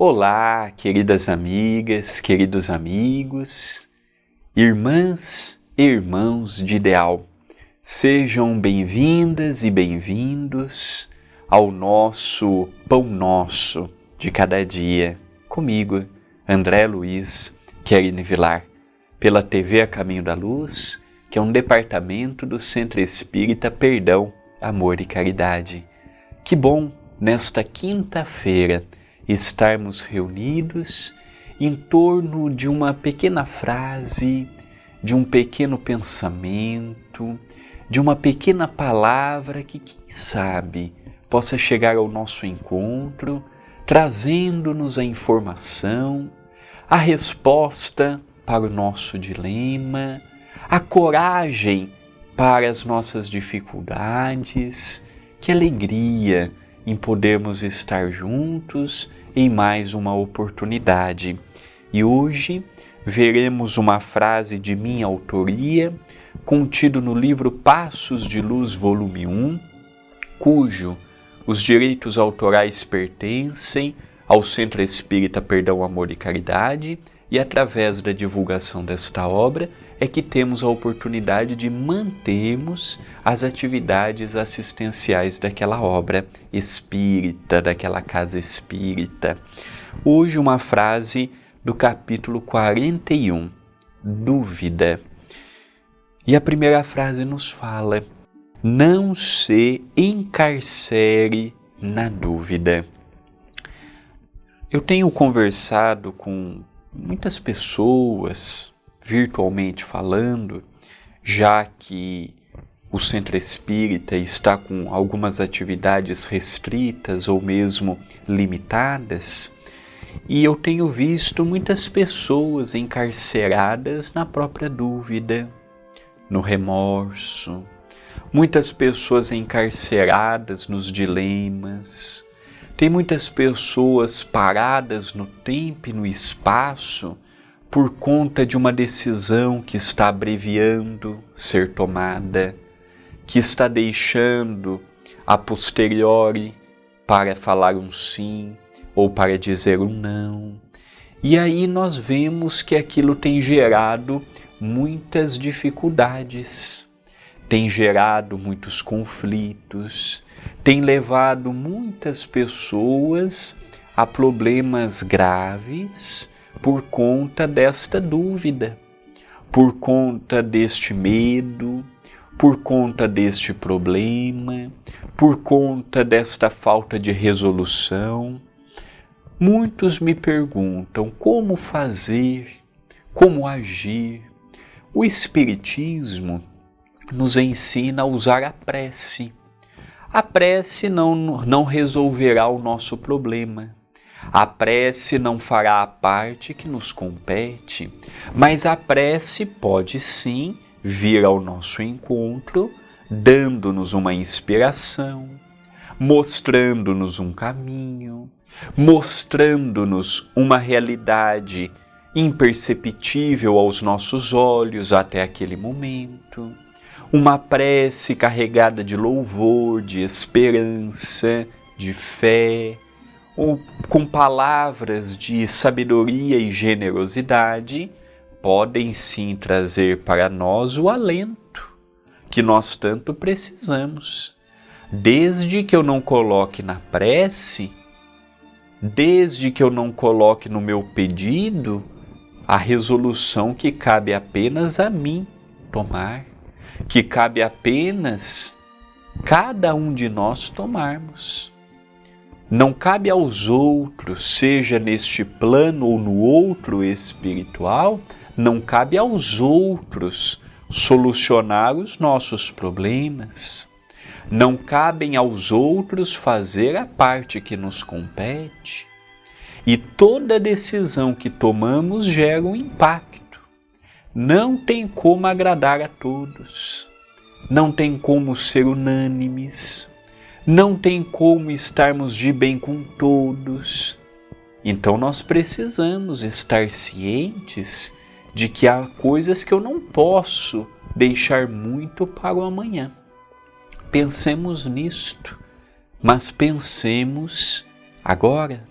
Olá, queridas amigas, queridos amigos, irmãs e irmãos de ideal. Sejam bem-vindas e bem-vindos ao nosso Pão Nosso de cada dia, comigo, André Luiz Querine Vilar, pela TV A Caminho da Luz, que é um departamento do Centro Espírita Perdão, Amor e Caridade. Que bom, nesta quinta-feira, estarmos reunidos em torno de uma pequena frase, de um pequeno pensamento, de uma pequena palavra que, quem sabe, possa chegar ao nosso encontro, trazendo-nos a informação, a resposta para o nosso dilema, a coragem para as nossas dificuldades, que alegria em podermos estar juntos em mais uma oportunidade. E hoje veremos uma frase de minha autoria, contido no livro Passos de Luz, volume 1, cujo os direitos autorais pertencem ao Centro Espírita Perdão, Amor e Caridade, e através da divulgação desta obra é que temos a oportunidade de mantermos as atividades assistenciais daquela obra espírita, daquela casa espírita. Hoje, uma frase do capítulo 41, Dúvida. E a primeira frase nos fala: Não se encarcere na dúvida. Eu tenho conversado com muitas pessoas virtualmente falando, já que o centro espírita está com algumas atividades restritas ou mesmo limitadas, e eu tenho visto muitas pessoas encarceradas na própria dúvida, no remorso, muitas pessoas encarceradas nos dilemas, tem muitas pessoas paradas no tempo e no espaço por conta de uma decisão que está abreviando ser tomada, que está deixando a posteriori para falar um sim ou para dizer um não. E aí nós vemos que aquilo tem gerado muitas dificuldades, tem gerado muitos conflitos, tem levado muitas pessoas a problemas graves por conta desta dúvida, por conta deste medo, por conta deste problema, por conta desta falta de resolução. Muitos me perguntam como fazer, como agir. O Espiritismo nos ensina a usar a prece. A prece não, não resolverá o nosso problema. A prece não fará a parte que nos compete, mas a prece pode sim vir ao nosso encontro, dando-nos uma inspiração, mostrando-nos um caminho, mostrando-nos uma realidade imperceptível aos nossos olhos até aquele momento. Uma prece carregada de louvor, de esperança, de fé, ou com palavras de sabedoria e generosidade, podem sim trazer para nós o alento que nós tanto precisamos. Desde que eu não coloque na prece, desde que eu não coloque no meu pedido a resolução que cabe apenas a mim tomar, que cabe apenas cada um de nós tomarmos. Não cabe aos outros, seja neste plano ou no outro espiritual, não cabe aos outros solucionar os nossos problemas. Não cabem aos outros fazer a parte que nos compete. E toda decisão que tomamos gera um impacto. Não tem como agradar a todos. Não tem como ser unânimes não tem como estarmos de bem com todos. Então nós precisamos estar cientes de que há coisas que eu não posso deixar muito para o amanhã. Pensemos nisto, mas pensemos agora.